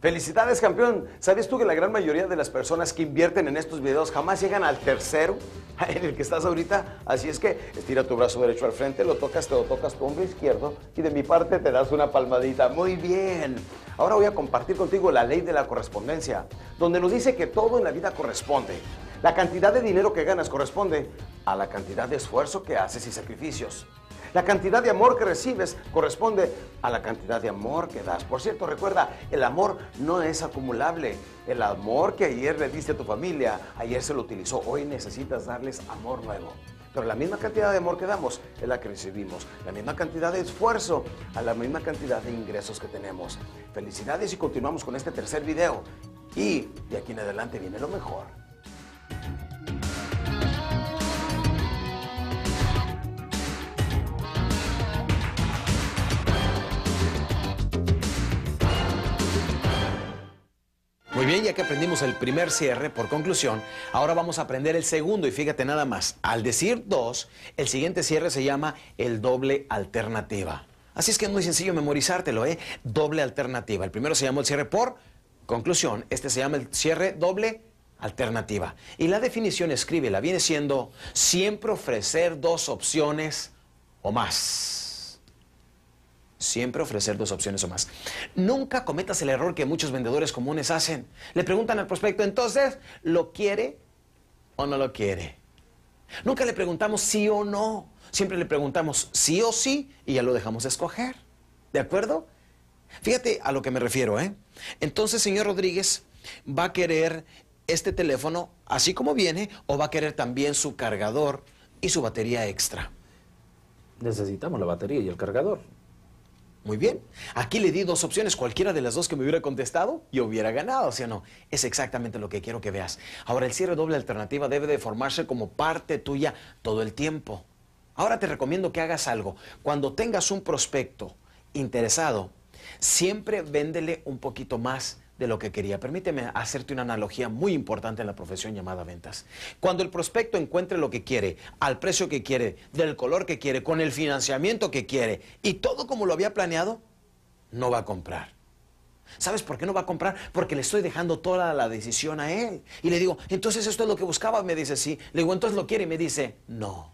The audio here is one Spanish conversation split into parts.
Felicidades, campeón. ¿Sabes tú que la gran mayoría de las personas que invierten en estos videos jamás llegan al tercero en el que estás ahorita? Así es que estira tu brazo derecho al frente, lo tocas, te lo tocas tu hombro izquierdo y de mi parte te das una palmadita. Muy bien. Ahora voy a compartir contigo la ley de la correspondencia, donde nos dice que todo en la vida corresponde. La cantidad de dinero que ganas corresponde a la cantidad de esfuerzo que haces y sacrificios. La cantidad de amor que recibes corresponde a la cantidad de amor que das. Por cierto, recuerda, el amor no es acumulable. El amor que ayer le diste a tu familia, ayer se lo utilizó, hoy necesitas darles amor nuevo. Pero la misma cantidad de amor que damos es la que recibimos. La misma cantidad de esfuerzo a la misma cantidad de ingresos que tenemos. Felicidades y continuamos con este tercer video. Y de aquí en adelante viene lo mejor. Bien, ya que aprendimos el primer cierre, por conclusión, ahora vamos a aprender el segundo y fíjate nada más, al decir dos, el siguiente cierre se llama el doble alternativa. Así es que es muy sencillo memorizártelo, ¿eh? Doble alternativa. El primero se llama el cierre por conclusión, este se llama el cierre doble alternativa. Y la definición, escríbela, viene siendo siempre ofrecer dos opciones o más siempre ofrecer dos opciones o más. Nunca cometas el error que muchos vendedores comunes hacen. Le preguntan al prospecto, entonces, ¿lo quiere o no lo quiere? Nunca le preguntamos sí o no. Siempre le preguntamos sí o sí y ya lo dejamos escoger. ¿De acuerdo? Fíjate a lo que me refiero, ¿eh? Entonces, señor Rodríguez, va a querer este teléfono así como viene o va a querer también su cargador y su batería extra. Necesitamos la batería y el cargador. Muy bien. Aquí le di dos opciones. Cualquiera de las dos que me hubiera contestado, yo hubiera ganado, ¿sí o no? Es exactamente lo que quiero que veas. Ahora, el cierre doble alternativa debe de formarse como parte tuya todo el tiempo. Ahora te recomiendo que hagas algo. Cuando tengas un prospecto interesado, siempre véndele un poquito más de lo que quería. Permíteme hacerte una analogía muy importante en la profesión llamada ventas. Cuando el prospecto encuentre lo que quiere, al precio que quiere, del color que quiere, con el financiamiento que quiere y todo como lo había planeado, no va a comprar. ¿Sabes por qué no va a comprar? Porque le estoy dejando toda la decisión a él. Y le digo, entonces esto es lo que buscaba. Me dice, sí. Le digo, entonces lo quiere. Y me dice, no.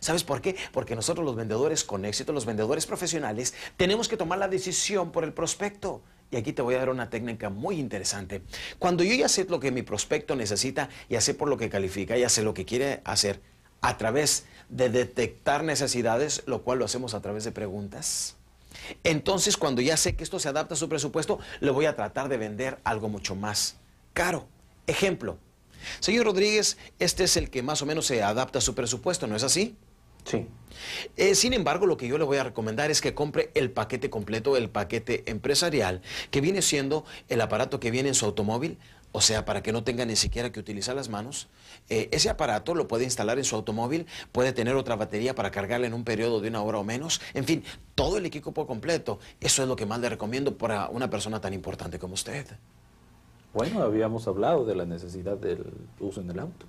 ¿Sabes por qué? Porque nosotros los vendedores con éxito, los vendedores profesionales, tenemos que tomar la decisión por el prospecto. Y aquí te voy a dar una técnica muy interesante. Cuando yo ya sé lo que mi prospecto necesita, ya sé por lo que califica, ya sé lo que quiere hacer, a través de detectar necesidades, lo cual lo hacemos a través de preguntas. Entonces, cuando ya sé que esto se adapta a su presupuesto, le voy a tratar de vender algo mucho más caro. Ejemplo, señor Rodríguez, este es el que más o menos se adapta a su presupuesto, ¿no es así? Sí. Eh, sin embargo, lo que yo le voy a recomendar es que compre el paquete completo, el paquete empresarial, que viene siendo el aparato que viene en su automóvil, o sea, para que no tenga ni siquiera que utilizar las manos. Eh, ese aparato lo puede instalar en su automóvil, puede tener otra batería para cargarla en un periodo de una hora o menos. En fin, todo el equipo por completo. Eso es lo que más le recomiendo para una persona tan importante como usted. Bueno, habíamos hablado de la necesidad del uso en el auto.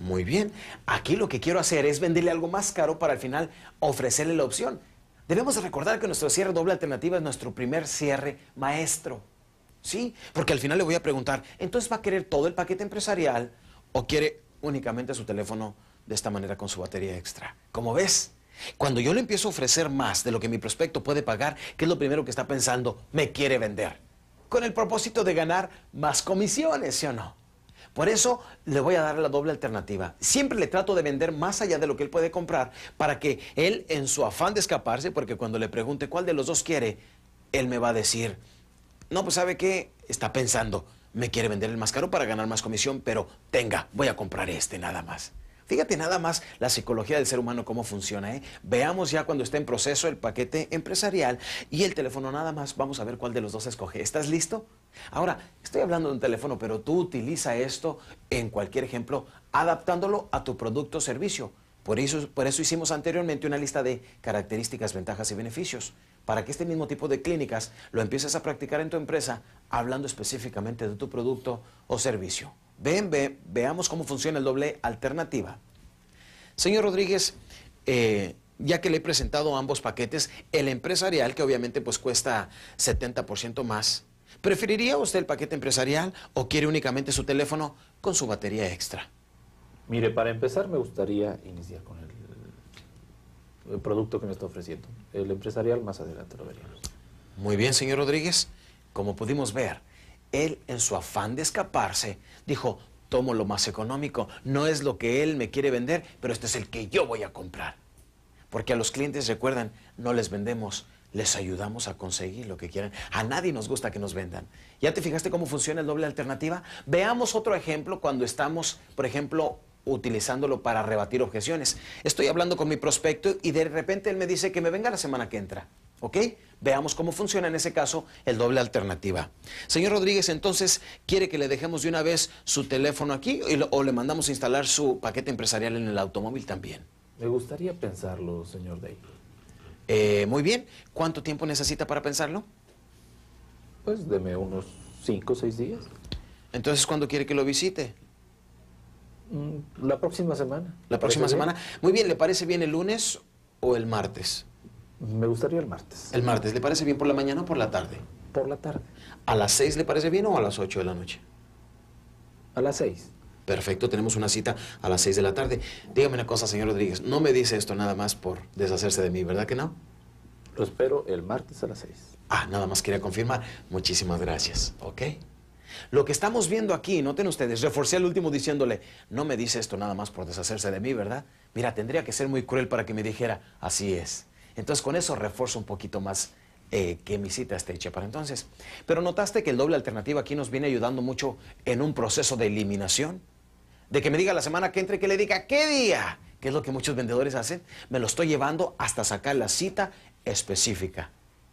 Muy bien. Aquí lo que quiero hacer es venderle algo más caro para al final ofrecerle la opción. Debemos recordar que nuestro cierre doble alternativa es nuestro primer cierre maestro. ¿Sí? Porque al final le voy a preguntar, ¿entonces va a querer todo el paquete empresarial o quiere únicamente su teléfono de esta manera con su batería extra? Como ves, cuando yo le empiezo a ofrecer más de lo que mi prospecto puede pagar, ¿qué es lo primero que está pensando? Me quiere vender. Con el propósito de ganar más comisiones, ¿sí o no? Por eso le voy a dar la doble alternativa. Siempre le trato de vender más allá de lo que él puede comprar para que él, en su afán de escaparse, porque cuando le pregunte cuál de los dos quiere, él me va a decir, no, pues sabe qué, está pensando, me quiere vender el más caro para ganar más comisión, pero tenga, voy a comprar este nada más. Fíjate nada más la psicología del ser humano cómo funciona. ¿eh? Veamos ya cuando esté en proceso el paquete empresarial y el teléfono nada más. Vamos a ver cuál de los dos escoge. ¿Estás listo? Ahora, estoy hablando de un teléfono, pero tú utiliza esto en cualquier ejemplo adaptándolo a tu producto o servicio. Por eso, por eso hicimos anteriormente una lista de características, ventajas y beneficios, para que este mismo tipo de clínicas lo empieces a practicar en tu empresa hablando específicamente de tu producto o servicio. Ven, ve, veamos cómo funciona el doble alternativa. Señor Rodríguez, eh, ya que le he presentado ambos paquetes, el empresarial, que obviamente pues cuesta 70% más, ¿Preferiría usted el paquete empresarial o quiere únicamente su teléfono con su batería extra? Mire, para empezar me gustaría iniciar con el, el producto que me está ofreciendo. El empresarial más adelante lo veríamos. Muy bien, señor Rodríguez. Como pudimos ver, él en su afán de escaparse dijo, tomo lo más económico. No es lo que él me quiere vender, pero este es el que yo voy a comprar. Porque a los clientes, recuerdan, no les vendemos, les ayudamos a conseguir lo que quieran. A nadie nos gusta que nos vendan. ¿Ya te fijaste cómo funciona el doble alternativa? Veamos otro ejemplo cuando estamos, por ejemplo, utilizándolo para rebatir objeciones. Estoy hablando con mi prospecto y de repente él me dice que me venga la semana que entra. ¿Ok? Veamos cómo funciona en ese caso el doble alternativa. Señor Rodríguez, entonces, ¿quiere que le dejemos de una vez su teléfono aquí o le mandamos a instalar su paquete empresarial en el automóvil también? Me gustaría pensarlo, señor Day. Eh, muy bien. ¿Cuánto tiempo necesita para pensarlo? Pues deme unos cinco o seis días. Entonces, ¿cuándo quiere que lo visite? Mm, La próxima semana. ¿La ¿Le próxima semana? Muy bien, ¿le parece bien el lunes o el martes? Me gustaría el martes. El martes, ¿le parece bien por la mañana o por la tarde? Por la tarde. ¿A las 6 le parece bien o a las 8 de la noche? A las seis. Perfecto, tenemos una cita a las 6 de la tarde. Dígame una cosa, señor Rodríguez, no me dice esto nada más por deshacerse de mí, ¿verdad que no? Lo espero el martes a las seis. Ah, nada más quería confirmar. Muchísimas gracias, ¿ok? Lo que estamos viendo aquí, noten ustedes, reforcé al último diciéndole, no me dice esto nada más por deshacerse de mí, ¿verdad? Mira, tendría que ser muy cruel para que me dijera, así es. Entonces con eso refuerzo un poquito más eh, que mi cita esté hecha para entonces. Pero notaste que el doble alternativa aquí nos viene ayudando mucho en un proceso de eliminación. De que me diga la semana que entre, que le diga, ¿qué día? Que es lo que muchos vendedores hacen. Me lo estoy llevando hasta sacar la cita específica.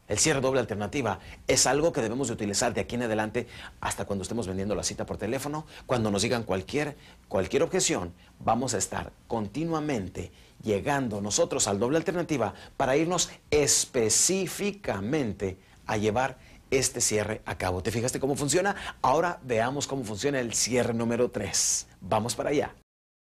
El cierre doble alternativa es algo que debemos de utilizar de aquí en adelante hasta cuando estemos vendiendo la cita por teléfono. Cuando nos digan cualquier, cualquier objeción, vamos a estar continuamente llegando nosotros al doble alternativa para irnos específicamente a llevar este cierre a cabo. ¿Te fijaste cómo funciona? Ahora veamos cómo funciona el cierre número 3. Vamos para allá.